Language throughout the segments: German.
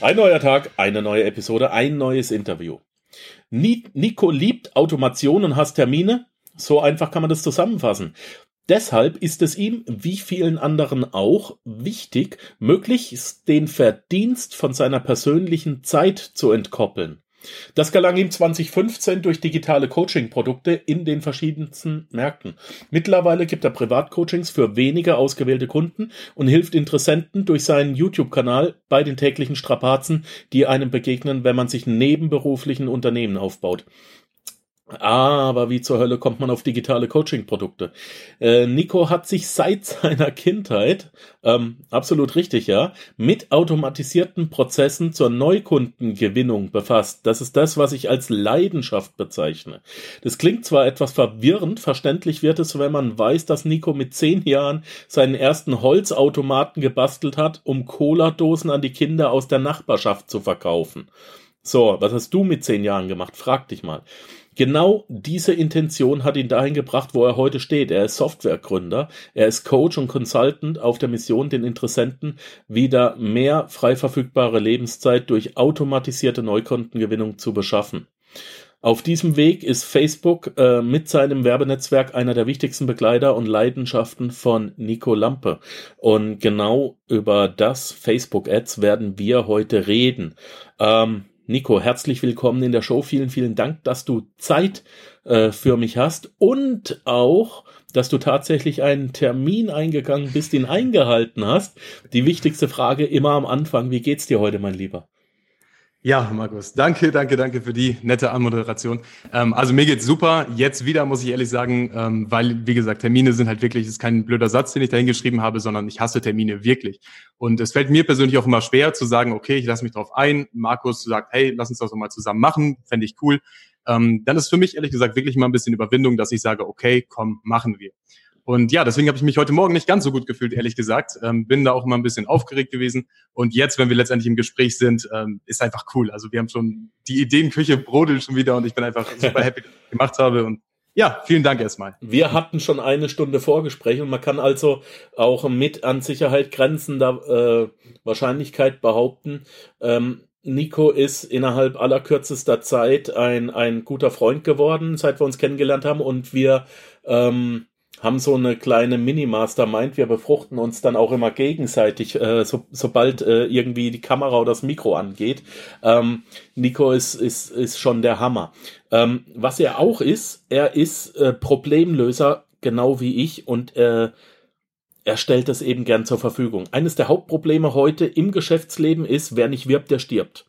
Ein neuer Tag, eine neue Episode, ein neues Interview. Nico liebt Automation und hasst Termine. So einfach kann man das zusammenfassen. Deshalb ist es ihm, wie vielen anderen auch, wichtig, möglichst den Verdienst von seiner persönlichen Zeit zu entkoppeln. Das gelang ihm 2015 durch digitale Coaching-Produkte in den verschiedensten Märkten. Mittlerweile gibt er Privatcoachings für wenige ausgewählte Kunden und hilft Interessenten durch seinen YouTube-Kanal bei den täglichen Strapazen, die einem begegnen, wenn man sich nebenberuflichen Unternehmen aufbaut. Aber wie zur Hölle kommt man auf digitale Coaching-Produkte? Äh, Nico hat sich seit seiner Kindheit, ähm, absolut richtig, ja, mit automatisierten Prozessen zur Neukundengewinnung befasst. Das ist das, was ich als Leidenschaft bezeichne. Das klingt zwar etwas verwirrend, verständlich wird es, wenn man weiß, dass Nico mit zehn Jahren seinen ersten Holzautomaten gebastelt hat, um Cola-Dosen an die Kinder aus der Nachbarschaft zu verkaufen. So, was hast du mit zehn Jahren gemacht? Frag dich mal. Genau diese Intention hat ihn dahin gebracht, wo er heute steht. Er ist Softwaregründer, er ist Coach und Consultant auf der Mission, den Interessenten wieder mehr frei verfügbare Lebenszeit durch automatisierte Neukundengewinnung zu beschaffen. Auf diesem Weg ist Facebook äh, mit seinem Werbenetzwerk einer der wichtigsten Begleiter und Leidenschaften von Nico Lampe. Und genau über das Facebook Ads werden wir heute reden. Ähm, Nico, herzlich willkommen in der Show. Vielen, vielen Dank, dass du Zeit äh, für mich hast und auch, dass du tatsächlich einen Termin eingegangen bist, ihn eingehalten hast. Die wichtigste Frage immer am Anfang. Wie geht's dir heute, mein Lieber? Ja, Markus, danke, danke, danke für die nette Anmoderation. Ähm, also mir geht's super. Jetzt wieder, muss ich ehrlich sagen, ähm, weil, wie gesagt, Termine sind halt wirklich, ist kein blöder Satz, den ich da hingeschrieben habe, sondern ich hasse Termine wirklich. Und es fällt mir persönlich auch immer schwer zu sagen, okay, ich lasse mich drauf ein. Markus sagt, hey, lass uns das doch mal zusammen machen, fände ich cool. Ähm, dann ist für mich ehrlich gesagt wirklich mal ein bisschen Überwindung, dass ich sage, okay, komm, machen wir. Und ja, deswegen habe ich mich heute Morgen nicht ganz so gut gefühlt, ehrlich gesagt. Ähm, bin da auch immer ein bisschen aufgeregt gewesen. Und jetzt, wenn wir letztendlich im Gespräch sind, ähm, ist einfach cool. Also wir haben schon die Ideenküche brodelt schon wieder und ich bin einfach super happy, dass ich gemacht habe. Und ja, vielen Dank erstmal. Wir hatten schon eine Stunde Vorgespräch und man kann also auch mit an Sicherheit grenzender äh, Wahrscheinlichkeit behaupten, ähm, Nico ist innerhalb aller kürzester Zeit ein, ein guter Freund geworden, seit wir uns kennengelernt haben und wir ähm, haben so eine kleine Mini-Mastermind. Wir befruchten uns dann auch immer gegenseitig, äh, so, sobald äh, irgendwie die Kamera oder das Mikro angeht. Ähm, Nico ist, ist, ist schon der Hammer. Ähm, was er auch ist, er ist äh, Problemlöser, genau wie ich, und äh, er stellt das eben gern zur Verfügung. Eines der Hauptprobleme heute im Geschäftsleben ist, wer nicht wirbt, der stirbt.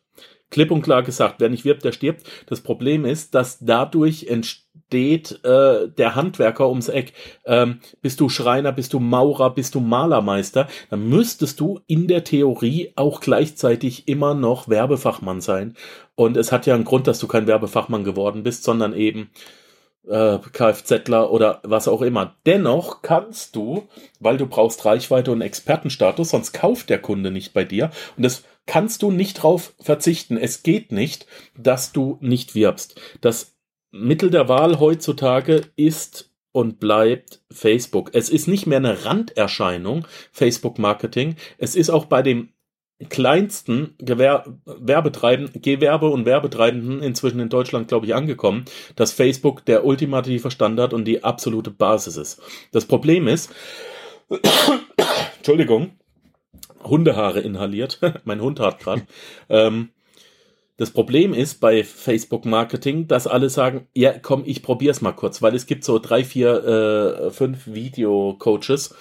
Klipp und klar gesagt, wer nicht wirbt, der stirbt. Das Problem ist, dass dadurch entsteht äh, der Handwerker ums Eck. Ähm, bist du Schreiner, bist du Maurer, bist du Malermeister, dann müsstest du in der Theorie auch gleichzeitig immer noch Werbefachmann sein. Und es hat ja einen Grund, dass du kein Werbefachmann geworden bist, sondern eben äh, Kfzler oder was auch immer. Dennoch kannst du, weil du brauchst Reichweite und Expertenstatus, sonst kauft der Kunde nicht bei dir. Und das kannst du nicht drauf verzichten. Es geht nicht, dass du nicht wirbst. Das Mittel der Wahl heutzutage ist und bleibt Facebook. Es ist nicht mehr eine Randerscheinung, Facebook Marketing. Es ist auch bei dem kleinsten Gewer Werbetreiben, Gewerbe- und Werbetreibenden inzwischen in Deutschland, glaube ich, angekommen, dass Facebook der ultimative Standard und die absolute Basis ist. Das Problem ist, Entschuldigung, Hundehaare inhaliert. mein Hund hat gerade. ähm, das Problem ist bei Facebook Marketing, dass alle sagen, ja, komm, ich probier's mal kurz, weil es gibt so drei, vier, äh, fünf Video-Coaches,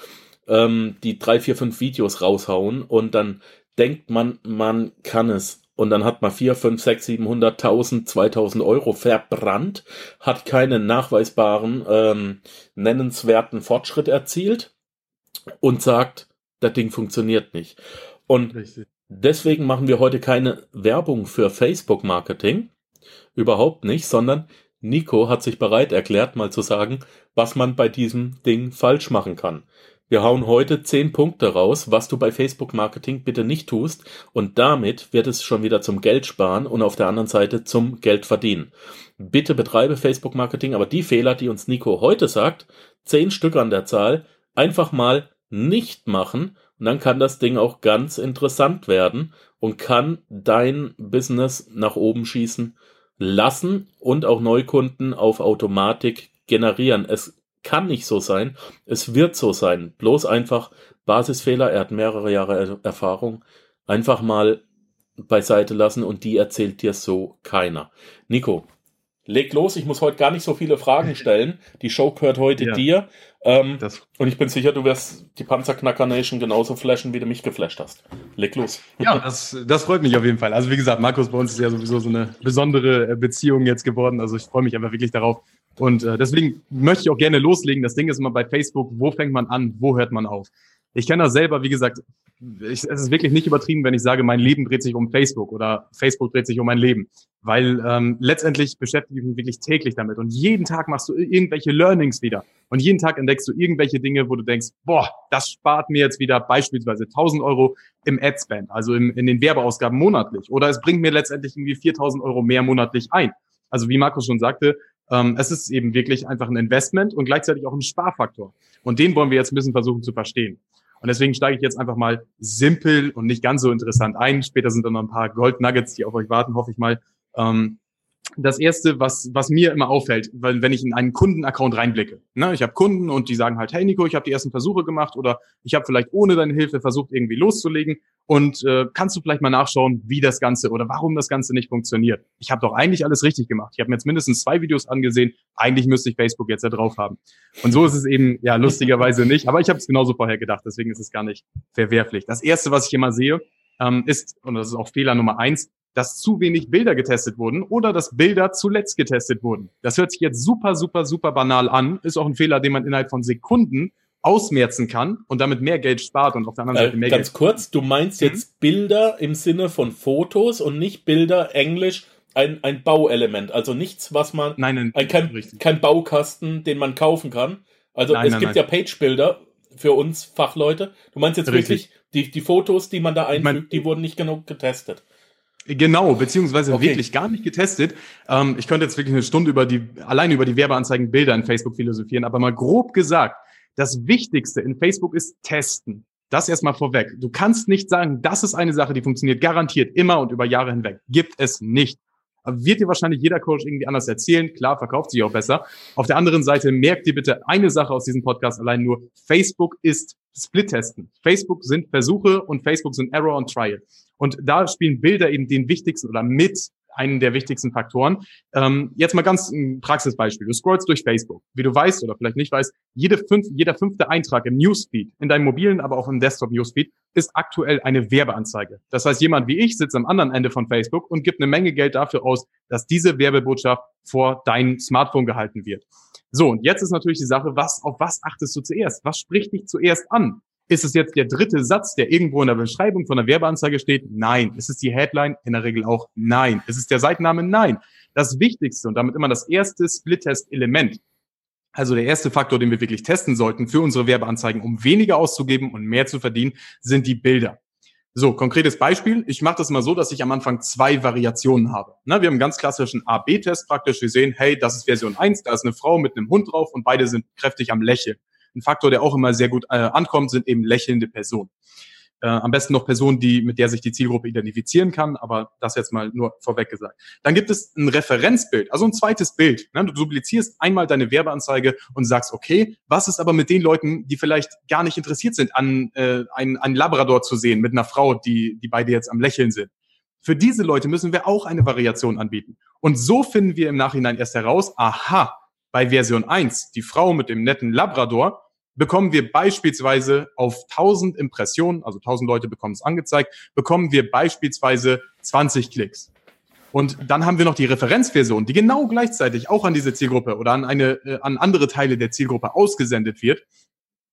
ähm, die drei, vier, fünf Videos raushauen und dann denkt man, man kann es. Und dann hat man vier, fünf, sechs, siebenhunderttausend, zweitausend Euro verbrannt, hat keinen nachweisbaren, ähm, nennenswerten Fortschritt erzielt und sagt, das Ding funktioniert nicht. Und Richtig. Deswegen machen wir heute keine Werbung für Facebook Marketing. Überhaupt nicht, sondern Nico hat sich bereit erklärt, mal zu sagen, was man bei diesem Ding falsch machen kann. Wir hauen heute zehn Punkte raus, was du bei Facebook Marketing bitte nicht tust und damit wird es schon wieder zum Geld sparen und auf der anderen Seite zum Geld verdienen. Bitte betreibe Facebook Marketing, aber die Fehler, die uns Nico heute sagt, zehn Stück an der Zahl, einfach mal nicht machen Und dann kann das Ding auch ganz interessant werden und kann dein Business nach oben schießen lassen und auch Neukunden auf Automatik generieren. Es kann nicht so sein, es wird so sein. Bloß einfach Basisfehler, er hat mehrere Jahre Erfahrung, einfach mal beiseite lassen und die erzählt dir so keiner. Nico, leg los, ich muss heute gar nicht so viele Fragen stellen. Die Show gehört heute ja. dir. Ähm, und ich bin sicher, du wirst die Panzerknacker Nation genauso flashen, wie du mich geflasht hast. Leg los. Ja, das, das freut mich auf jeden Fall. Also wie gesagt, Markus, bei uns ist ja sowieso so eine besondere äh, Beziehung jetzt geworden. Also ich freue mich einfach wirklich darauf. Und äh, deswegen möchte ich auch gerne loslegen. Das Ding ist immer bei Facebook, wo fängt man an, wo hört man auf? Ich kenne das selber, wie gesagt, ich, es ist wirklich nicht übertrieben, wenn ich sage, mein Leben dreht sich um Facebook oder Facebook dreht sich um mein Leben, weil ähm, letztendlich beschäftige ich mich wirklich täglich damit und jeden Tag machst du irgendwelche Learnings wieder und jeden Tag entdeckst du irgendwelche Dinge, wo du denkst, boah, das spart mir jetzt wieder beispielsweise 1000 Euro im Adspend, also im, in den Werbeausgaben monatlich oder es bringt mir letztendlich irgendwie 4000 Euro mehr monatlich ein. Also wie Markus schon sagte, ähm, es ist eben wirklich einfach ein Investment und gleichzeitig auch ein Sparfaktor. Und den wollen wir jetzt ein bisschen versuchen zu verstehen. Und deswegen steige ich jetzt einfach mal simpel und nicht ganz so interessant ein. Später sind dann noch ein paar Gold Nuggets, die auf euch warten, hoffe ich mal. Ähm, das erste, was, was mir immer auffällt, weil wenn ich in einen Kundenaccount reinblicke, ne, ich habe Kunden und die sagen halt, hey Nico, ich habe die ersten Versuche gemacht oder ich habe vielleicht ohne deine Hilfe versucht, irgendwie loszulegen und äh, kannst du vielleicht mal nachschauen, wie das Ganze oder warum das Ganze nicht funktioniert. Ich habe doch eigentlich alles richtig gemacht. Ich habe mir jetzt mindestens zwei Videos angesehen. Eigentlich müsste ich Facebook jetzt da drauf haben. Und so ist es eben ja lustigerweise nicht. Aber ich habe es genauso vorher gedacht. Deswegen ist es gar nicht verwerflich. Das erste, was ich immer sehe, ähm, ist und das ist auch Fehler Nummer eins dass zu wenig Bilder getestet wurden oder dass Bilder zuletzt getestet wurden. Das hört sich jetzt super, super, super banal an, ist auch ein Fehler, den man innerhalb von Sekunden ausmerzen kann und damit mehr Geld spart und auf der anderen Seite mehr äh, ganz Geld. Ganz kurz, du meinst mhm. jetzt Bilder im Sinne von Fotos und nicht Bilder Englisch ein, ein Bauelement, also nichts, was man nein, nein, ein, kein, kein Baukasten, den man kaufen kann. Also nein, es nein, gibt nein. ja Page-Bilder für uns Fachleute. Du meinst jetzt Richtig. wirklich die, die Fotos, die man da einfügt, ich mein, die wurden nicht genug getestet. Genau, beziehungsweise okay. wirklich gar nicht getestet. Ähm, ich könnte jetzt wirklich eine Stunde über die, allein über die Werbeanzeigen Bilder in Facebook philosophieren, aber mal grob gesagt, das Wichtigste in Facebook ist testen. Das erstmal vorweg. Du kannst nicht sagen, das ist eine Sache, die funktioniert garantiert immer und über Jahre hinweg. Gibt es nicht. Wird dir wahrscheinlich jeder Coach irgendwie anders erzählen. Klar, verkauft sich auch besser. Auf der anderen Seite merkt dir bitte eine Sache aus diesem Podcast allein nur. Facebook ist Split-Testen. Facebook sind Versuche und Facebook sind Error und Trial. Und da spielen Bilder eben den wichtigsten oder mit einen der wichtigsten Faktoren. Ähm, jetzt mal ganz ein Praxisbeispiel. Du scrollst durch Facebook. Wie du weißt oder vielleicht nicht weißt, jede fünf, jeder fünfte Eintrag im Newsfeed, in deinem mobilen, aber auch im Desktop-Newsfeed, ist aktuell eine Werbeanzeige. Das heißt, jemand wie ich sitzt am anderen Ende von Facebook und gibt eine Menge Geld dafür aus, dass diese Werbebotschaft vor dein Smartphone gehalten wird. So, und jetzt ist natürlich die Sache, was, auf was achtest du zuerst? Was spricht dich zuerst an? Ist es jetzt der dritte Satz, der irgendwo in der Beschreibung von der Werbeanzeige steht? Nein. Ist es die Headline? In der Regel auch nein. Ist es der Seitenname? Nein. Das Wichtigste und damit immer das erste Split-Test-Element, also der erste Faktor, den wir wirklich testen sollten für unsere Werbeanzeigen, um weniger auszugeben und mehr zu verdienen, sind die Bilder. So, konkretes Beispiel. Ich mache das mal so, dass ich am Anfang zwei Variationen habe. Na, wir haben einen ganz klassischen A-B-Test praktisch. Wir sehen, hey, das ist Version 1, da ist eine Frau mit einem Hund drauf und beide sind kräftig am Lächeln. Ein Faktor, der auch immer sehr gut äh, ankommt, sind eben lächelnde Personen. Äh, am besten noch Personen, die, mit der sich die Zielgruppe identifizieren kann, aber das jetzt mal nur vorweg gesagt. Dann gibt es ein Referenzbild, also ein zweites Bild. Ne? Du duplizierst einmal deine Werbeanzeige und sagst, okay, was ist aber mit den Leuten, die vielleicht gar nicht interessiert sind, an äh, einen, einen Labrador zu sehen mit einer Frau, die, die beide jetzt am Lächeln sind? Für diese Leute müssen wir auch eine Variation anbieten. Und so finden wir im Nachhinein erst heraus, aha, bei Version 1, die Frau mit dem netten Labrador, bekommen wir beispielsweise auf 1000 Impressionen, also 1000 Leute bekommen es angezeigt, bekommen wir beispielsweise 20 Klicks. Und dann haben wir noch die Referenzversion, die genau gleichzeitig auch an diese Zielgruppe oder an eine, äh, an andere Teile der Zielgruppe ausgesendet wird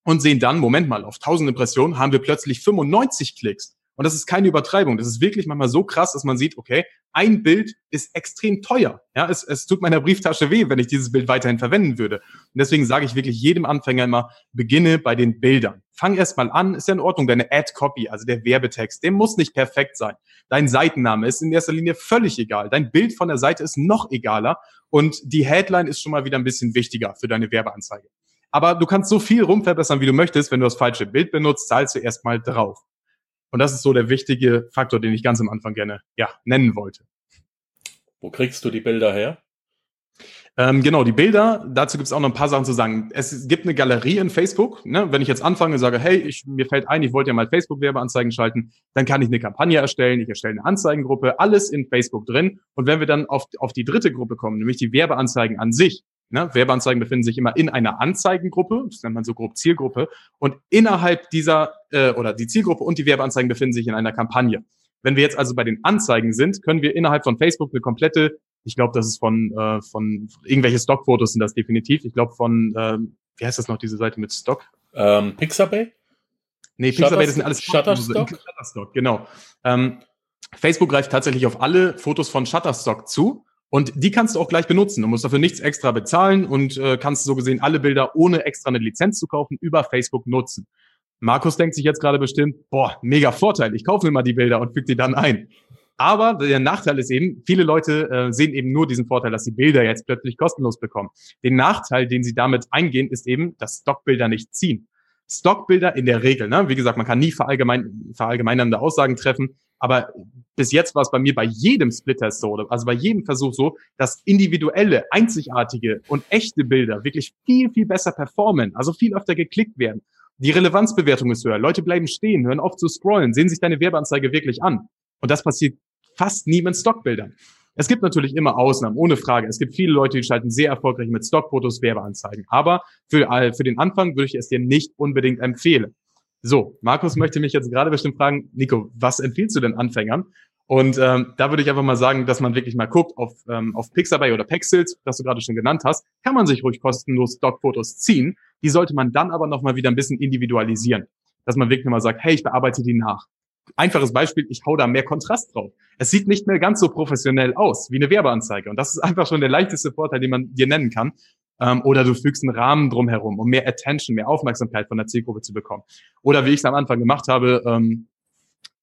und sehen dann, Moment mal, auf 1000 Impressionen haben wir plötzlich 95 Klicks. Und das ist keine Übertreibung. Das ist wirklich manchmal so krass, dass man sieht, okay, ein Bild ist extrem teuer. Ja, es, es tut meiner Brieftasche weh, wenn ich dieses Bild weiterhin verwenden würde. Und deswegen sage ich wirklich jedem Anfänger immer, beginne bei den Bildern. Fang erst mal an, ist ja in Ordnung, deine Ad-Copy, also der Werbetext, der muss nicht perfekt sein. Dein Seitenname ist in erster Linie völlig egal. Dein Bild von der Seite ist noch egaler und die Headline ist schon mal wieder ein bisschen wichtiger für deine Werbeanzeige. Aber du kannst so viel rumverbessern, wie du möchtest. Wenn du das falsche Bild benutzt, zahlst du erstmal drauf. Und das ist so der wichtige Faktor, den ich ganz am Anfang gerne ja, nennen wollte. Wo kriegst du die Bilder her? Ähm, genau, die Bilder, dazu gibt es auch noch ein paar Sachen zu sagen. Es gibt eine Galerie in Facebook. Ne? Wenn ich jetzt anfange und sage, hey, ich, mir fällt ein, ich wollte ja mal Facebook-Werbeanzeigen schalten, dann kann ich eine Kampagne erstellen, ich erstelle eine Anzeigengruppe, alles in Facebook drin. Und wenn wir dann auf, auf die dritte Gruppe kommen, nämlich die Werbeanzeigen an sich, Ne? Werbeanzeigen befinden sich immer in einer Anzeigengruppe, das nennt man so grob Zielgruppe, und innerhalb dieser äh, oder die Zielgruppe und die Werbeanzeigen befinden sich in einer Kampagne. Wenn wir jetzt also bei den Anzeigen sind, können wir innerhalb von Facebook eine komplette ich glaube, das ist von, äh, von irgendwelche Stockfotos sind das definitiv. Ich glaube von, ähm, wie heißt das noch, diese Seite mit Stock? Ähm, Pixabay? Nee, Pixabay, das sind alles Shutterstock. Shutterstock, genau. Ähm, Facebook greift tatsächlich auf alle Fotos von Shutterstock zu und die kannst du auch gleich benutzen. Du musst dafür nichts extra bezahlen und äh, kannst so gesehen alle Bilder ohne extra eine Lizenz zu kaufen über Facebook nutzen. Markus denkt sich jetzt gerade bestimmt, boah, mega Vorteil, ich kaufe mir mal die Bilder und füge die dann ein. Aber der Nachteil ist eben, viele Leute äh, sehen eben nur diesen Vorteil, dass sie Bilder jetzt plötzlich kostenlos bekommen. Den Nachteil, den sie damit eingehen, ist eben, dass Stockbilder nicht ziehen. Stockbilder in der Regel, ne? wie gesagt, man kann nie verallgemein, verallgemeinernde Aussagen treffen, aber bis jetzt war es bei mir bei jedem Splitter so, also bei jedem Versuch so, dass individuelle, einzigartige und echte Bilder wirklich viel, viel besser performen, also viel öfter geklickt werden. Die Relevanzbewertung ist höher. Leute bleiben stehen, hören auf zu scrollen, sehen sich deine Werbeanzeige wirklich an. Und das passiert fast nie mit Stockbildern. Es gibt natürlich immer Ausnahmen, ohne Frage. Es gibt viele Leute, die schalten sehr erfolgreich mit Stockfotos Werbeanzeigen. Aber für, für den Anfang würde ich es dir nicht unbedingt empfehlen. So, Markus möchte mich jetzt gerade bestimmt fragen, Nico, was empfiehlst du denn Anfängern? Und ähm, da würde ich einfach mal sagen, dass man wirklich mal guckt auf, ähm, auf Pixabay oder Pexels, das du gerade schon genannt hast, kann man sich ruhig kostenlos Stockfotos ziehen. Die sollte man dann aber noch mal wieder ein bisschen individualisieren. Dass man wirklich mal sagt, hey, ich bearbeite die nach einfaches Beispiel, ich hau da mehr Kontrast drauf. Es sieht nicht mehr ganz so professionell aus wie eine Werbeanzeige. Und das ist einfach schon der leichteste Vorteil, den man dir nennen kann. Ähm, oder du fügst einen Rahmen drumherum, um mehr Attention, mehr Aufmerksamkeit von der Zielgruppe zu bekommen. Oder wie ich es am Anfang gemacht habe, ähm,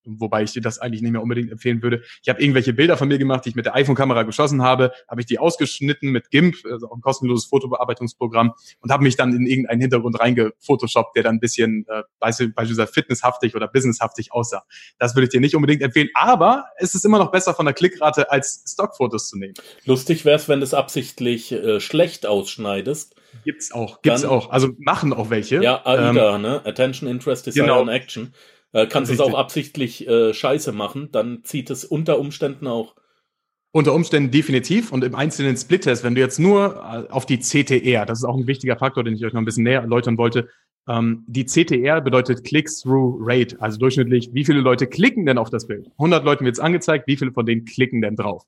wobei ich dir das eigentlich nicht mehr unbedingt empfehlen würde. Ich habe irgendwelche Bilder von mir gemacht, die ich mit der iPhone-Kamera geschossen habe, habe ich die ausgeschnitten mit GIMP, also auch ein kostenloses Fotobearbeitungsprogramm, und habe mich dann in irgendeinen Hintergrund reingefotoshoppt, der dann ein bisschen äh, beispielsweise fitnesshaftig oder businesshaftig aussah. Das würde ich dir nicht unbedingt empfehlen, aber es ist immer noch besser von der Klickrate als Stockfotos zu nehmen. Lustig wäre es, wenn du es absichtlich äh, schlecht ausschneidest. Gibt's auch, gibt's dann, auch. Also machen auch welche. Ja, AIDA, ähm, ne? Attention, Interest, Desire genau. and Action äh, kannst du es auch absichtlich äh, scheiße machen, dann zieht es unter Umständen auch. Unter Umständen definitiv und im einzelnen Split-Test, wenn du jetzt nur äh, auf die CTR, das ist auch ein wichtiger Faktor, den ich euch noch ein bisschen näher erläutern wollte, ähm, die CTR bedeutet Click-Through-Rate, also durchschnittlich, wie viele Leute klicken denn auf das Bild? 100 Leuten wird es angezeigt, wie viele von denen klicken denn drauf?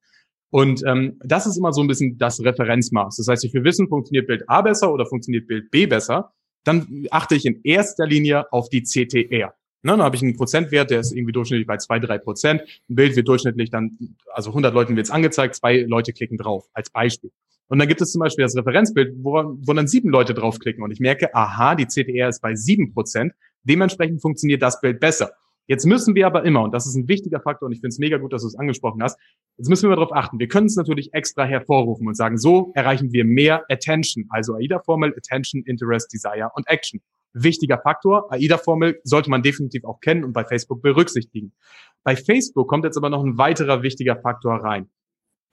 Und ähm, das ist immer so ein bisschen das Referenzmaß. Das heißt, ich will wissen, funktioniert Bild A besser oder funktioniert Bild B besser, dann achte ich in erster Linie auf die CTR. Ne, dann habe ich einen Prozentwert, der ist irgendwie durchschnittlich bei zwei, drei Prozent. Ein Bild wird durchschnittlich dann, also 100 Leuten wird es angezeigt, zwei Leute klicken drauf, als Beispiel. Und dann gibt es zum Beispiel das Referenzbild, wo, wo dann sieben Leute draufklicken und ich merke, aha, die CTR ist bei sieben Prozent. Dementsprechend funktioniert das Bild besser. Jetzt müssen wir aber immer, und das ist ein wichtiger Faktor, und ich finde es mega gut, dass du es angesprochen hast, jetzt müssen wir darauf achten. Wir können es natürlich extra hervorrufen und sagen, so erreichen wir mehr Attention, also AIDA-Formel, Attention, Interest, Desire und Action wichtiger Faktor. AIDA-Formel sollte man definitiv auch kennen und bei Facebook berücksichtigen. Bei Facebook kommt jetzt aber noch ein weiterer wichtiger Faktor rein.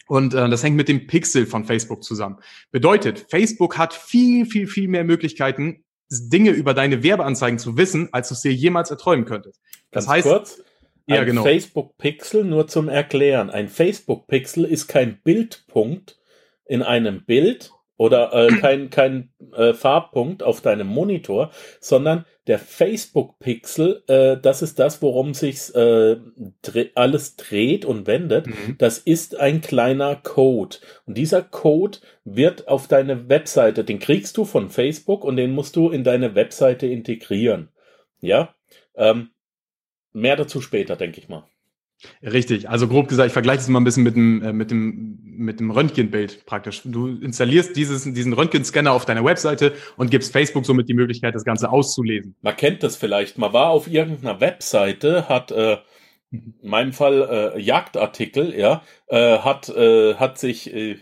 Und äh, das hängt mit dem Pixel von Facebook zusammen. Bedeutet, Facebook hat viel, viel, viel mehr Möglichkeiten, Dinge über deine Werbeanzeigen zu wissen, als du es dir jemals erträumen könntest. Das Ganz heißt, kurz, ein ja, genau. Facebook Pixel nur zum Erklären. Ein Facebook Pixel ist kein Bildpunkt in einem Bild, oder äh, kein, kein äh, Farbpunkt auf deinem Monitor, sondern der Facebook-Pixel, äh, das ist das, worum sich äh, dre alles dreht und wendet. Mhm. Das ist ein kleiner Code. Und dieser Code wird auf deine Webseite, den kriegst du von Facebook und den musst du in deine Webseite integrieren. Ja, ähm, mehr dazu später, denke ich mal. Richtig, also grob gesagt, ich vergleiche es mal ein bisschen mit dem, äh, mit dem, mit dem Röntgenbild praktisch. Du installierst dieses, diesen Röntgenscanner auf deiner Webseite und gibst Facebook somit die Möglichkeit, das Ganze auszulesen. Man kennt das vielleicht, man war auf irgendeiner Webseite, hat äh, in meinem Fall äh, Jagdartikel, ja, äh, hat, äh, hat sich äh,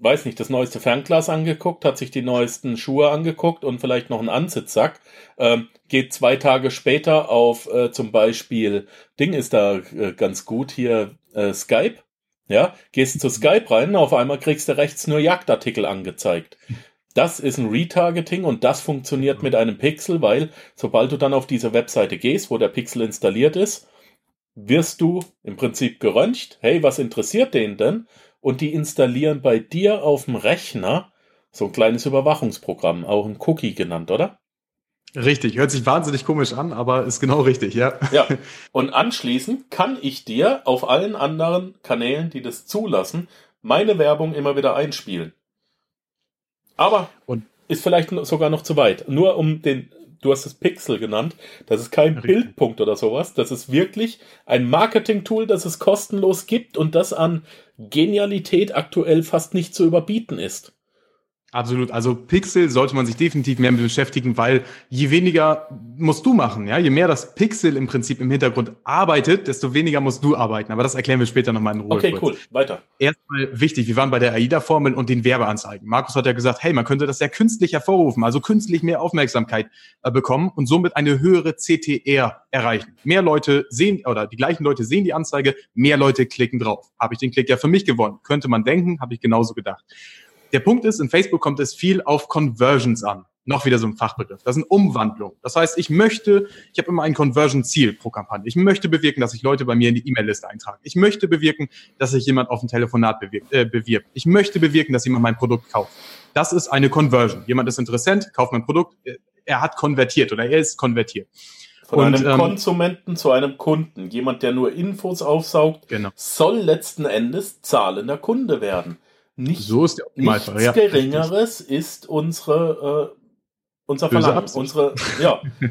weiß nicht, das neueste Fernglas angeguckt, hat sich die neuesten Schuhe angeguckt und vielleicht noch einen Ansitzsack, ähm, geht zwei Tage später auf äh, zum Beispiel, Ding ist da äh, ganz gut hier, äh, Skype, ja, gehst zu Skype rein, auf einmal kriegst du rechts nur Jagdartikel angezeigt. Das ist ein Retargeting und das funktioniert mit einem Pixel, weil sobald du dann auf diese Webseite gehst, wo der Pixel installiert ist, wirst du im Prinzip geröntgt. Hey, was interessiert den denn? Und die installieren bei dir auf dem Rechner so ein kleines Überwachungsprogramm, auch ein Cookie genannt, oder? Richtig, hört sich wahnsinnig komisch an, aber ist genau richtig, ja. Ja, und anschließend kann ich dir auf allen anderen Kanälen, die das zulassen, meine Werbung immer wieder einspielen. Aber und ist vielleicht sogar noch zu weit. Nur um den, du hast es Pixel genannt, das ist kein Richtig. Bildpunkt oder sowas. Das ist wirklich ein Marketing-Tool, das es kostenlos gibt und das an Genialität aktuell fast nicht zu überbieten ist. Absolut. Also Pixel sollte man sich definitiv mehr mit beschäftigen, weil je weniger musst du machen, ja, je mehr das Pixel im Prinzip im Hintergrund arbeitet, desto weniger musst du arbeiten. Aber das erklären wir später nochmal in Ruhe. Okay, kurz. cool. Weiter. Erstmal wichtig, wir waren bei der AIDA-Formel und den Werbeanzeigen. Markus hat ja gesagt, hey, man könnte das ja künstlich hervorrufen, also künstlich mehr Aufmerksamkeit äh, bekommen und somit eine höhere CTR erreichen. Mehr Leute sehen oder die gleichen Leute sehen die Anzeige, mehr Leute klicken drauf. Habe ich den Klick ja für mich gewonnen. Könnte man denken, habe ich genauso gedacht. Der Punkt ist, in Facebook kommt es viel auf Conversions an. Noch wieder so ein Fachbegriff. Das sind Umwandlungen. Das heißt, ich möchte, ich habe immer ein Conversion-Ziel pro Kampagne. Ich möchte bewirken, dass sich Leute bei mir in die E-Mail-Liste eintragen. Ich möchte bewirken, dass sich jemand auf ein Telefonat bewirkt, äh, bewirbt. Ich möchte bewirken, dass jemand mein Produkt kauft. Das ist eine Conversion. Jemand ist Interessent, kauft mein Produkt, äh, er hat konvertiert oder er ist konvertiert. Von und, einem ähm, Konsumenten zu einem Kunden. Jemand, der nur Infos aufsaugt, genau. soll letzten Endes zahlender Kunde werden. Nicht, so ist der nichts ja, Geringeres richtig. ist unsere, äh, unser Verlangen, unsere, ja.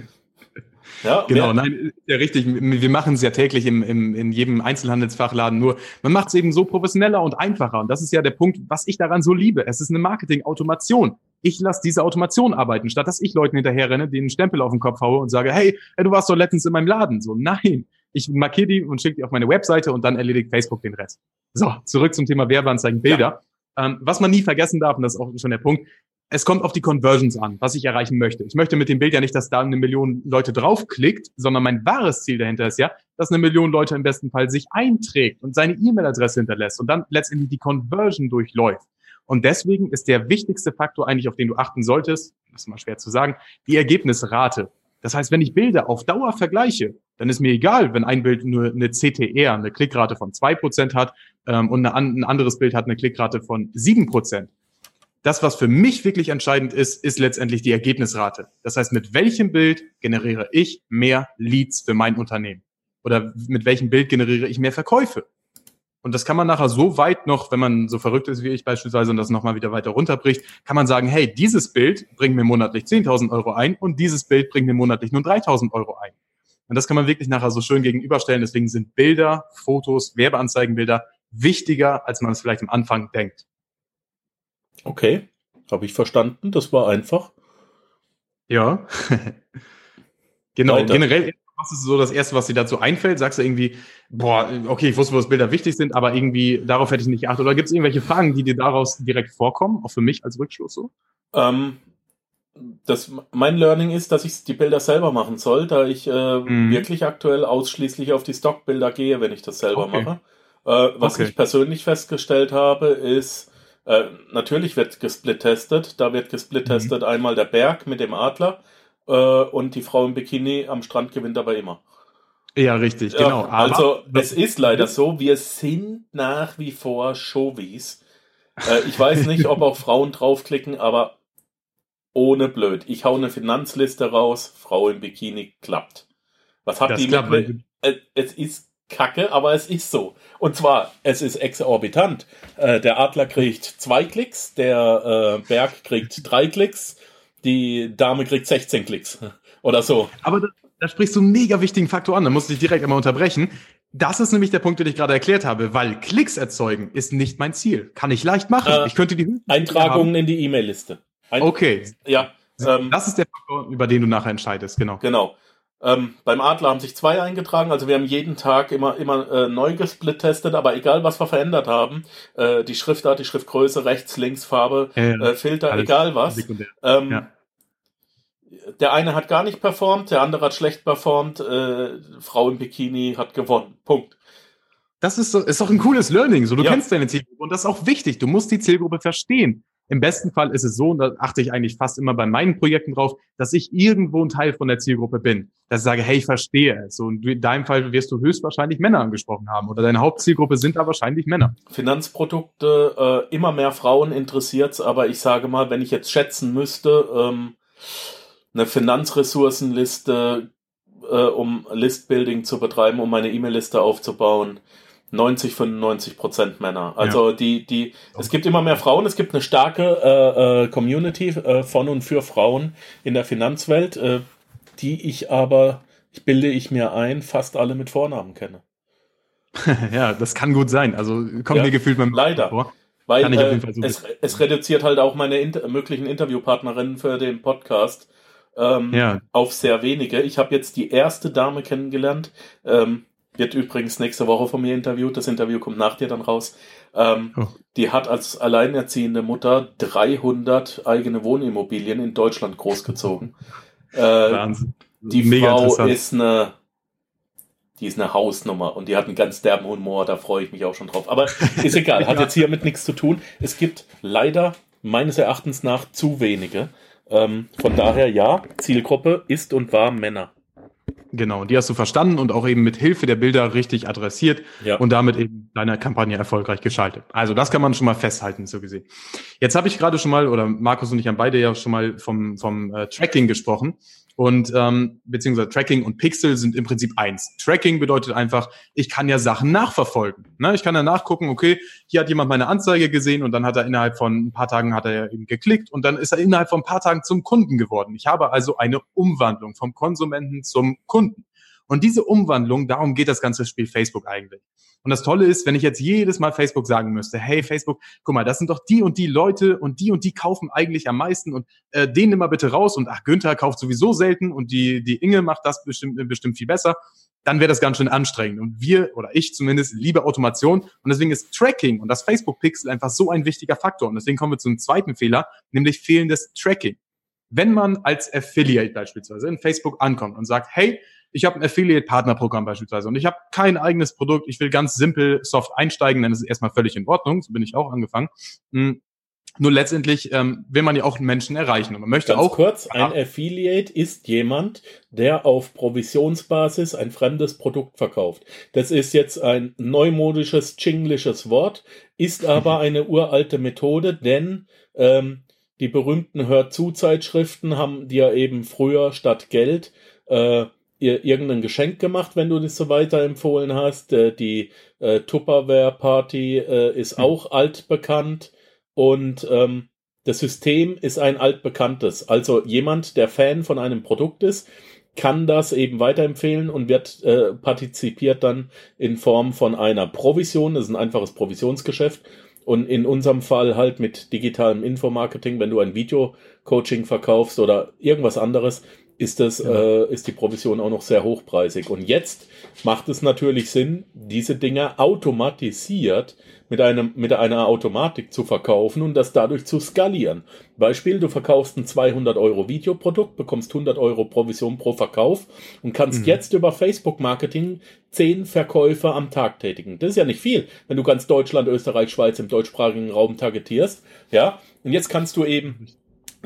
Ja, genau, nein, ja richtig. Wir machen es ja täglich im, im, in jedem Einzelhandelsfachladen. Nur man macht es eben so professioneller und einfacher. Und das ist ja der Punkt, was ich daran so liebe. Es ist eine Marketing-Automation. Ich lasse diese Automation arbeiten, statt dass ich Leuten hinterherrenne, denen einen Stempel auf den Kopf haue und sage, hey, du warst doch letztens in meinem Laden. So, nein, ich markiere die und schicke die auf meine Webseite und dann erledigt Facebook den Rest. So, zurück zum Thema Werbeanzeigen, Bilder. Ja. Ähm, was man nie vergessen darf, und das ist auch schon der Punkt, es kommt auf die Conversions an, was ich erreichen möchte. Ich möchte mit dem Bild ja nicht, dass da eine Million Leute draufklickt, sondern mein wahres Ziel dahinter ist ja, dass eine Million Leute im besten Fall sich einträgt und seine E-Mail-Adresse hinterlässt und dann letztendlich die Conversion durchläuft. Und deswegen ist der wichtigste Faktor eigentlich, auf den du achten solltest, das ist mal schwer zu sagen, die Ergebnisrate. Das heißt, wenn ich Bilder auf Dauer vergleiche, dann ist mir egal, wenn ein Bild nur eine CTR, eine Klickrate von zwei Prozent hat ähm, und eine, ein anderes Bild hat eine Klickrate von sieben Prozent. Das, was für mich wirklich entscheidend ist, ist letztendlich die Ergebnisrate. Das heißt, mit welchem Bild generiere ich mehr Leads für mein Unternehmen? Oder mit welchem Bild generiere ich mehr Verkäufe? Und das kann man nachher so weit noch, wenn man so verrückt ist wie ich beispielsweise und das nochmal wieder weiter runterbricht, kann man sagen, hey, dieses Bild bringt mir monatlich 10.000 Euro ein und dieses Bild bringt mir monatlich nur 3.000 Euro ein. Und das kann man wirklich nachher so schön gegenüberstellen. Deswegen sind Bilder, Fotos, Werbeanzeigenbilder wichtiger, als man es vielleicht am Anfang denkt. Okay, habe ich verstanden. Das war einfach. Ja. genau, Weiter. generell was ist so das Erste, was dir dazu einfällt? Sagst du irgendwie, boah, okay, ich wusste, dass Bilder wichtig sind, aber irgendwie darauf hätte ich nicht geachtet. Oder gibt es irgendwelche Fragen, die dir daraus direkt vorkommen, auch für mich als Rückschluss so? Ähm, das, mein Learning ist, dass ich die Bilder selber machen soll, da ich äh, mhm. wirklich aktuell ausschließlich auf die Stockbilder gehe, wenn ich das selber okay. mache. Äh, was okay. ich persönlich festgestellt habe, ist, äh, natürlich wird gesplit-testet. Da wird gesplit-testet mhm. einmal der Berg mit dem Adler und die Frau im Bikini am Strand gewinnt aber immer. Ja, richtig, genau. Ja, also es ist leider so, wir sind nach wie vor Showies. Äh, ich weiß nicht, ob auch Frauen draufklicken, aber ohne blöd. Ich hau eine Finanzliste raus, Frau im Bikini klappt. Was hat das die klappt, mit, äh, Es ist Kacke, aber es ist so. Und zwar, es ist exorbitant. Äh, der Adler kriegt zwei Klicks, der äh, Berg kriegt drei Klicks, die Dame kriegt 16 Klicks oder so. Aber da, da sprichst du einen mega wichtigen Faktor an, da musst du dich direkt einmal unterbrechen. Das ist nämlich der Punkt, den ich gerade erklärt habe, weil Klicks erzeugen ist nicht mein Ziel. Kann ich leicht machen. Äh, ich könnte die Eintragungen in die E-Mail-Liste. Ein okay. Ja. Ähm, das ist der Faktor, über den du nachher entscheidest, genau. Genau. Ähm, beim Adler haben sich zwei eingetragen, also wir haben jeden Tag immer, immer äh, neu gesplit-testet, aber egal was wir verändert haben, äh, die Schriftart, die Schriftgröße, rechts, links, Farbe, ja, äh, Filter, egal was. Ähm, ja. Der eine hat gar nicht performt, der andere hat schlecht performt, äh, Frau im Bikini hat gewonnen. Punkt. Das ist, so, ist doch ein cooles Learning. So, du kennst deine Zielgruppe und das ist auch wichtig. Du musst die Zielgruppe verstehen. Im besten Fall ist es so, und da achte ich eigentlich fast immer bei meinen Projekten drauf, dass ich irgendwo ein Teil von der Zielgruppe bin. Dass ich sage, hey, ich verstehe es. Und in deinem Fall wirst du höchstwahrscheinlich Männer angesprochen haben. Oder deine Hauptzielgruppe sind da wahrscheinlich Männer. Finanzprodukte, äh, immer mehr Frauen interessiert's, aber ich sage mal, wenn ich jetzt schätzen müsste, ähm, eine Finanzressourcenliste, äh, um Listbuilding zu betreiben, um meine E-Mail-Liste aufzubauen, 90, 95 Prozent Männer. Also ja. die, die, es gibt immer mehr Frauen, es gibt eine starke äh, äh, Community äh, von und für Frauen in der Finanzwelt, äh, die ich aber, ich bilde ich mir ein, fast alle mit Vornamen kenne. ja, das kann gut sein. Also kommt ja, mir gefühlt beim Leider. Vor. Weil äh, es, es reduziert halt auch meine inter möglichen Interviewpartnerinnen für den Podcast ähm, ja. auf sehr wenige. Ich habe jetzt die erste Dame kennengelernt, ähm, wird übrigens nächste Woche von mir interviewt. Das Interview kommt nach dir dann raus. Ähm, oh. Die hat als alleinerziehende Mutter 300 eigene Wohnimmobilien in Deutschland großgezogen. äh, Wahnsinn. Die Mega Frau ist eine, die ist eine Hausnummer und die hat einen ganz derben Humor. Da freue ich mich auch schon drauf. Aber ist egal, hat jetzt hiermit nichts zu tun. Es gibt leider meines Erachtens nach zu wenige. Ähm, von daher ja, Zielgruppe ist und war Männer. Genau, die hast du verstanden und auch eben mit Hilfe der Bilder richtig adressiert ja. und damit eben deine Kampagne erfolgreich geschaltet. Also das kann man schon mal festhalten, so gesehen. Jetzt habe ich gerade schon mal, oder Markus und ich haben beide ja schon mal vom, vom äh, Tracking gesprochen. Und ähm, beziehungsweise Tracking und Pixel sind im Prinzip eins. Tracking bedeutet einfach, ich kann ja Sachen nachverfolgen. Ne? Ich kann ja nachgucken, okay, hier hat jemand meine Anzeige gesehen und dann hat er innerhalb von ein paar Tagen hat er ja eben geklickt und dann ist er innerhalb von ein paar Tagen zum Kunden geworden. Ich habe also eine Umwandlung vom Konsumenten zum Kunden. Und diese Umwandlung, darum geht das ganze Spiel Facebook eigentlich. Und das Tolle ist, wenn ich jetzt jedes Mal Facebook sagen müsste, hey Facebook, guck mal, das sind doch die und die Leute und die und die kaufen eigentlich am meisten und äh, den nimm mal bitte raus und ach, Günther kauft sowieso selten und die, die Inge macht das bestimmt, bestimmt viel besser, dann wäre das ganz schön anstrengend. Und wir, oder ich zumindest, liebe Automation. Und deswegen ist Tracking und das Facebook-Pixel einfach so ein wichtiger Faktor. Und deswegen kommen wir zum zweiten Fehler, nämlich fehlendes Tracking. Wenn man als Affiliate beispielsweise in Facebook ankommt und sagt, hey, ich habe ein Affiliate-Partner-Programm beispielsweise und ich habe kein eigenes Produkt, ich will ganz simpel soft einsteigen, dann ist es erstmal völlig in Ordnung, so bin ich auch angefangen. Hm. Nur letztendlich ähm, will man ja auch Menschen erreichen und man möchte Ganz auch. kurz, ein Affiliate ist jemand, der auf Provisionsbasis ein fremdes Produkt verkauft. Das ist jetzt ein neumodisches, chinglisches Wort, ist aber eine uralte Methode, denn ähm, die berühmten Hörzu-Zeitschriften haben dir eben früher statt Geld äh, irgendein Geschenk gemacht, wenn du das so weiterempfohlen hast. Äh, die äh, Tupperware-Party äh, ist hm. auch altbekannt und ähm, das System ist ein altbekanntes. Also jemand, der Fan von einem Produkt ist, kann das eben weiterempfehlen und wird äh, partizipiert dann in Form von einer Provision. Das ist ein einfaches Provisionsgeschäft. Und in unserem Fall halt mit digitalem Infomarketing, wenn du ein Video-Coaching verkaufst oder irgendwas anderes, ist das, ja. äh, ist die Provision auch noch sehr hochpreisig. Und jetzt macht es natürlich Sinn, diese Dinge automatisiert mit einem, mit einer Automatik zu verkaufen und das dadurch zu skalieren. Beispiel, du verkaufst ein 200 Euro Videoprodukt, bekommst 100 Euro Provision pro Verkauf und kannst mhm. jetzt über Facebook Marketing 10 Verkäufe am Tag tätigen. Das ist ja nicht viel, wenn du ganz Deutschland, Österreich, Schweiz im deutschsprachigen Raum targetierst. Ja, und jetzt kannst du eben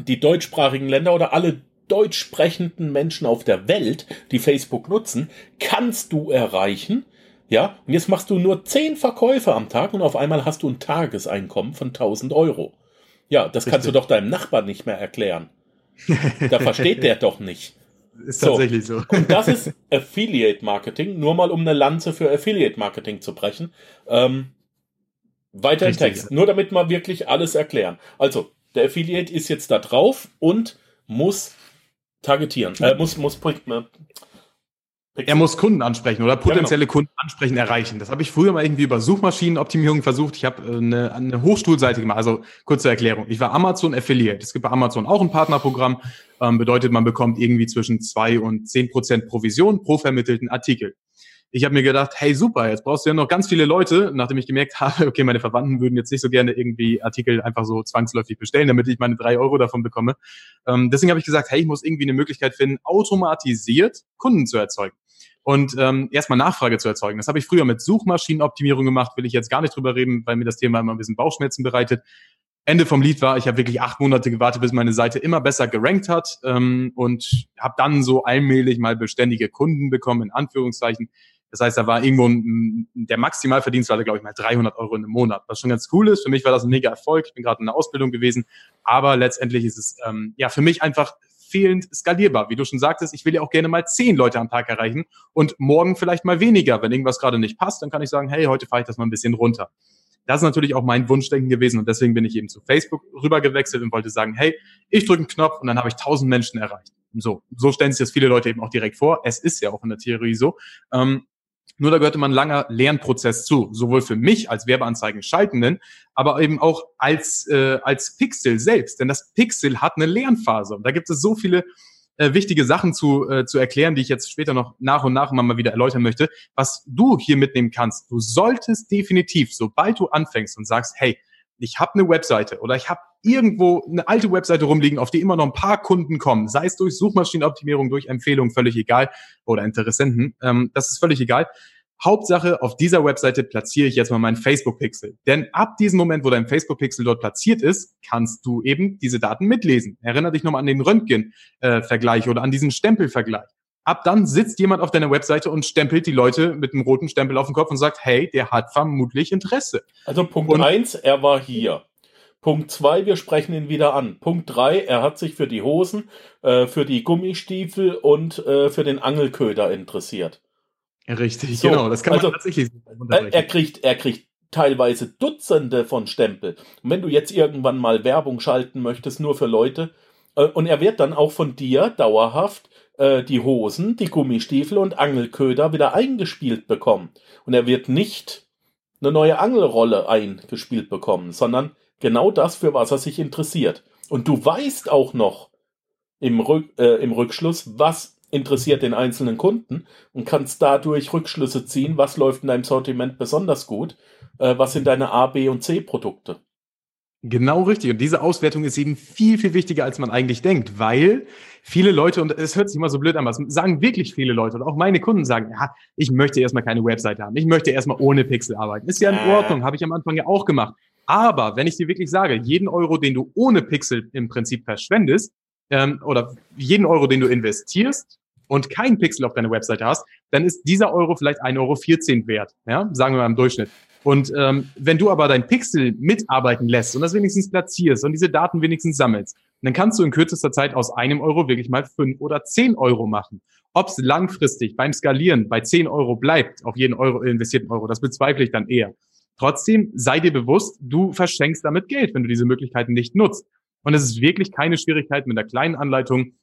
die deutschsprachigen Länder oder alle deutsch sprechenden Menschen auf der Welt, die Facebook nutzen, kannst du erreichen. Ja, und jetzt machst du nur 10 Verkäufe am Tag und auf einmal hast du ein Tageseinkommen von 1000 Euro. Ja, das Richtig. kannst du doch deinem Nachbarn nicht mehr erklären. Da versteht der doch nicht. Ist tatsächlich so. so. Und das ist Affiliate Marketing, nur mal um eine Lanze für Affiliate Marketing zu brechen. Ähm, weiter im Text, nur damit wir wirklich alles erklären. Also, der Affiliate ist jetzt da drauf und muss targetieren. Äh, muss, muss Er muss Kunden ansprechen oder potenzielle ja, genau. Kunden ansprechen, erreichen. Das habe ich früher mal irgendwie über Suchmaschinenoptimierung versucht. Ich habe äh, eine, eine Hochschulseite gemacht. Also kurze Erklärung. Ich war Amazon Affiliate. Es gibt bei Amazon auch ein Partnerprogramm. Ähm, bedeutet, man bekommt irgendwie zwischen zwei und zehn Prozent Provision pro vermittelten Artikel. Ich habe mir gedacht, hey super, jetzt brauchst du ja noch ganz viele Leute, nachdem ich gemerkt habe, okay, meine Verwandten würden jetzt nicht so gerne irgendwie Artikel einfach so zwangsläufig bestellen, damit ich meine drei Euro davon bekomme. Ähm, deswegen habe ich gesagt, hey, ich muss irgendwie eine Möglichkeit finden, automatisiert Kunden zu erzeugen und ähm, erstmal Nachfrage zu erzeugen. Das habe ich früher mit Suchmaschinenoptimierung gemacht, will ich jetzt gar nicht drüber reden, weil mir das Thema immer ein bisschen Bauchschmerzen bereitet. Ende vom Lied war, ich habe wirklich acht Monate gewartet, bis meine Seite immer besser gerankt hat ähm, und habe dann so allmählich mal beständige Kunden bekommen, in Anführungszeichen. Das heißt, da war irgendwo ein, der Maximalverdienst war, glaube ich, mal 300 Euro in einem Monat, was schon ganz cool ist. Für mich war das ein mega Erfolg. Ich bin gerade in der Ausbildung gewesen, aber letztendlich ist es ähm, ja für mich einfach fehlend skalierbar. Wie du schon sagtest, ich will ja auch gerne mal zehn Leute am Tag erreichen und morgen vielleicht mal weniger. Wenn irgendwas gerade nicht passt, dann kann ich sagen, hey, heute fahre ich das mal ein bisschen runter. Das ist natürlich auch mein Wunschdenken gewesen und deswegen bin ich eben zu Facebook rüber gewechselt und wollte sagen, hey, ich drücke einen Knopf und dann habe ich tausend Menschen erreicht. So, so stellen sich das viele Leute eben auch direkt vor. Es ist ja auch in der Theorie so. Ähm, nur da gehörte man langer Lernprozess zu, sowohl für mich als Werbeanzeigen schaltenden, aber eben auch als, äh, als Pixel selbst. Denn das Pixel hat eine Lernphase. Und da gibt es so viele äh, wichtige Sachen zu, äh, zu erklären, die ich jetzt später noch nach und nach mal wieder erläutern möchte. Was du hier mitnehmen kannst, du solltest definitiv, sobald du anfängst und sagst, hey, ich habe eine Webseite oder ich habe irgendwo eine alte Webseite rumliegen, auf die immer noch ein paar Kunden kommen, sei es durch Suchmaschinenoptimierung, durch Empfehlungen, völlig egal, oder Interessenten, ähm, das ist völlig egal. Hauptsache, auf dieser Webseite platziere ich jetzt mal meinen Facebook-Pixel. Denn ab diesem Moment, wo dein Facebook-Pixel dort platziert ist, kannst du eben diese Daten mitlesen. Erinnere dich nochmal an den Röntgen-Vergleich oder an diesen Stempelvergleich. Ab dann sitzt jemand auf deiner Webseite und stempelt die Leute mit einem roten Stempel auf den Kopf und sagt, hey, der hat vermutlich Interesse. Also Punkt eins, er war hier. Punkt zwei, wir sprechen ihn wieder an. Punkt drei, er hat sich für die Hosen, äh, für die Gummistiefel und äh, für den Angelköder interessiert. Richtig, so, genau, das kann man also, tatsächlich Er kriegt, er kriegt teilweise Dutzende von Stempel. Und wenn du jetzt irgendwann mal Werbung schalten möchtest, nur für Leute, äh, und er wird dann auch von dir dauerhaft äh, die Hosen, die Gummistiefel und Angelköder wieder eingespielt bekommen. Und er wird nicht eine neue Angelrolle eingespielt bekommen, sondern genau das, für was er sich interessiert. Und du weißt auch noch im, Rück, äh, im Rückschluss, was interessiert den einzelnen Kunden und kannst dadurch Rückschlüsse ziehen, was läuft in deinem Sortiment besonders gut, äh, was sind deine A, B und C Produkte. Genau richtig. Und diese Auswertung ist eben viel, viel wichtiger, als man eigentlich denkt, weil viele Leute, und es hört sich immer so blöd an, was sagen wirklich viele Leute und auch meine Kunden sagen, ja, ich möchte erstmal keine Webseite haben. Ich möchte erstmal ohne Pixel arbeiten. Ist ja in äh. Ordnung, habe ich am Anfang ja auch gemacht. Aber wenn ich dir wirklich sage, jeden Euro, den du ohne Pixel im Prinzip verschwendest, ähm, oder jeden Euro, den du investierst, und keinen Pixel auf deiner Webseite hast, dann ist dieser Euro vielleicht 1,14 Euro wert, ja, sagen wir mal im Durchschnitt. Und ähm, wenn du aber dein Pixel mitarbeiten lässt und das wenigstens platzierst und diese Daten wenigstens sammelst, dann kannst du in kürzester Zeit aus einem Euro wirklich mal fünf oder zehn Euro machen. Ob es langfristig beim Skalieren bei zehn Euro bleibt, auf jeden Euro investierten Euro, das bezweifle ich dann eher. Trotzdem sei dir bewusst, du verschenkst damit Geld, wenn du diese Möglichkeiten nicht nutzt. Und es ist wirklich keine Schwierigkeit mit einer kleinen Anleitung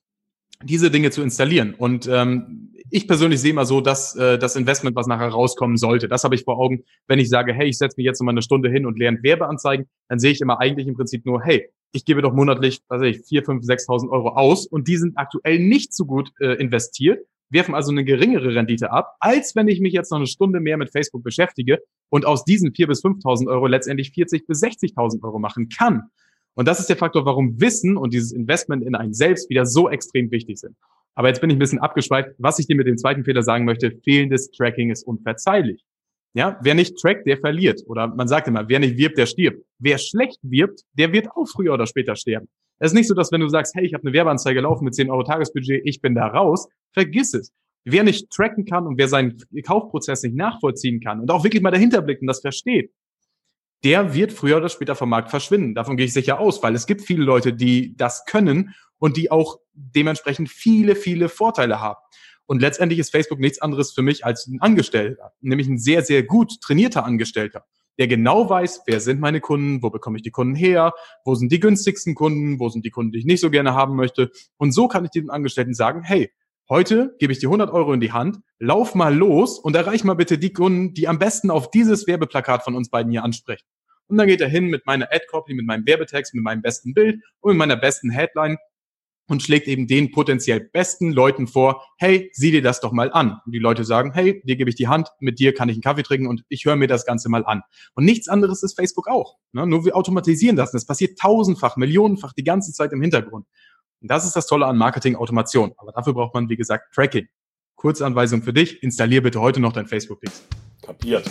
diese Dinge zu installieren. Und ähm, ich persönlich sehe mal so, dass äh, das Investment, was nachher rauskommen sollte, das habe ich vor Augen, wenn ich sage, hey, ich setze mich jetzt nochmal eine Stunde hin und lerne Werbeanzeigen, dann sehe ich immer eigentlich im Prinzip nur, hey, ich gebe doch monatlich, weiß ich, 4, 5, 6.000 Euro aus und die sind aktuell nicht so gut äh, investiert, werfen also eine geringere Rendite ab, als wenn ich mich jetzt noch eine Stunde mehr mit Facebook beschäftige und aus diesen 4.000 bis 5.000 Euro letztendlich 40.000 bis 60.000 Euro machen kann. Und das ist der Faktor, warum Wissen und dieses Investment in einen selbst wieder so extrem wichtig sind. Aber jetzt bin ich ein bisschen abgeschweift. Was ich dir mit dem zweiten Fehler sagen möchte, fehlendes Tracking ist unverzeihlich. Ja, wer nicht trackt, der verliert. Oder man sagt immer, wer nicht wirbt, der stirbt. Wer schlecht wirbt, der wird auch früher oder später sterben. Es ist nicht so, dass wenn du sagst, hey, ich habe eine Werbeanzeige laufen mit 10 Euro Tagesbudget, ich bin da raus, vergiss es. Wer nicht tracken kann und wer seinen Kaufprozess nicht nachvollziehen kann und auch wirklich mal dahinter blickt und das versteht, der wird früher oder später vom Markt verschwinden. Davon gehe ich sicher aus, weil es gibt viele Leute, die das können und die auch dementsprechend viele, viele Vorteile haben. Und letztendlich ist Facebook nichts anderes für mich als ein Angestellter, nämlich ein sehr, sehr gut trainierter Angestellter, der genau weiß, wer sind meine Kunden, wo bekomme ich die Kunden her, wo sind die günstigsten Kunden, wo sind die Kunden, die ich nicht so gerne haben möchte. Und so kann ich diesem Angestellten sagen, hey, heute gebe ich dir 100 Euro in die Hand, lauf mal los und erreich mal bitte die Kunden, die am besten auf dieses Werbeplakat von uns beiden hier ansprechen. Und dann geht er hin mit meiner Ad-Copy, mit meinem Werbetext, mit meinem besten Bild und mit meiner besten Headline und schlägt eben den potenziell besten Leuten vor, hey, sieh dir das doch mal an. Und die Leute sagen, hey, dir gebe ich die Hand, mit dir kann ich einen Kaffee trinken und ich höre mir das Ganze mal an. Und nichts anderes ist Facebook auch. Ne? Nur wir automatisieren das. Das passiert tausendfach, millionenfach die ganze Zeit im Hintergrund. Und das ist das Tolle an Marketing-Automation. Aber dafür braucht man, wie gesagt, Tracking. Kurzanweisung für dich, installier bitte heute noch dein Facebook-Pix. Kapiert.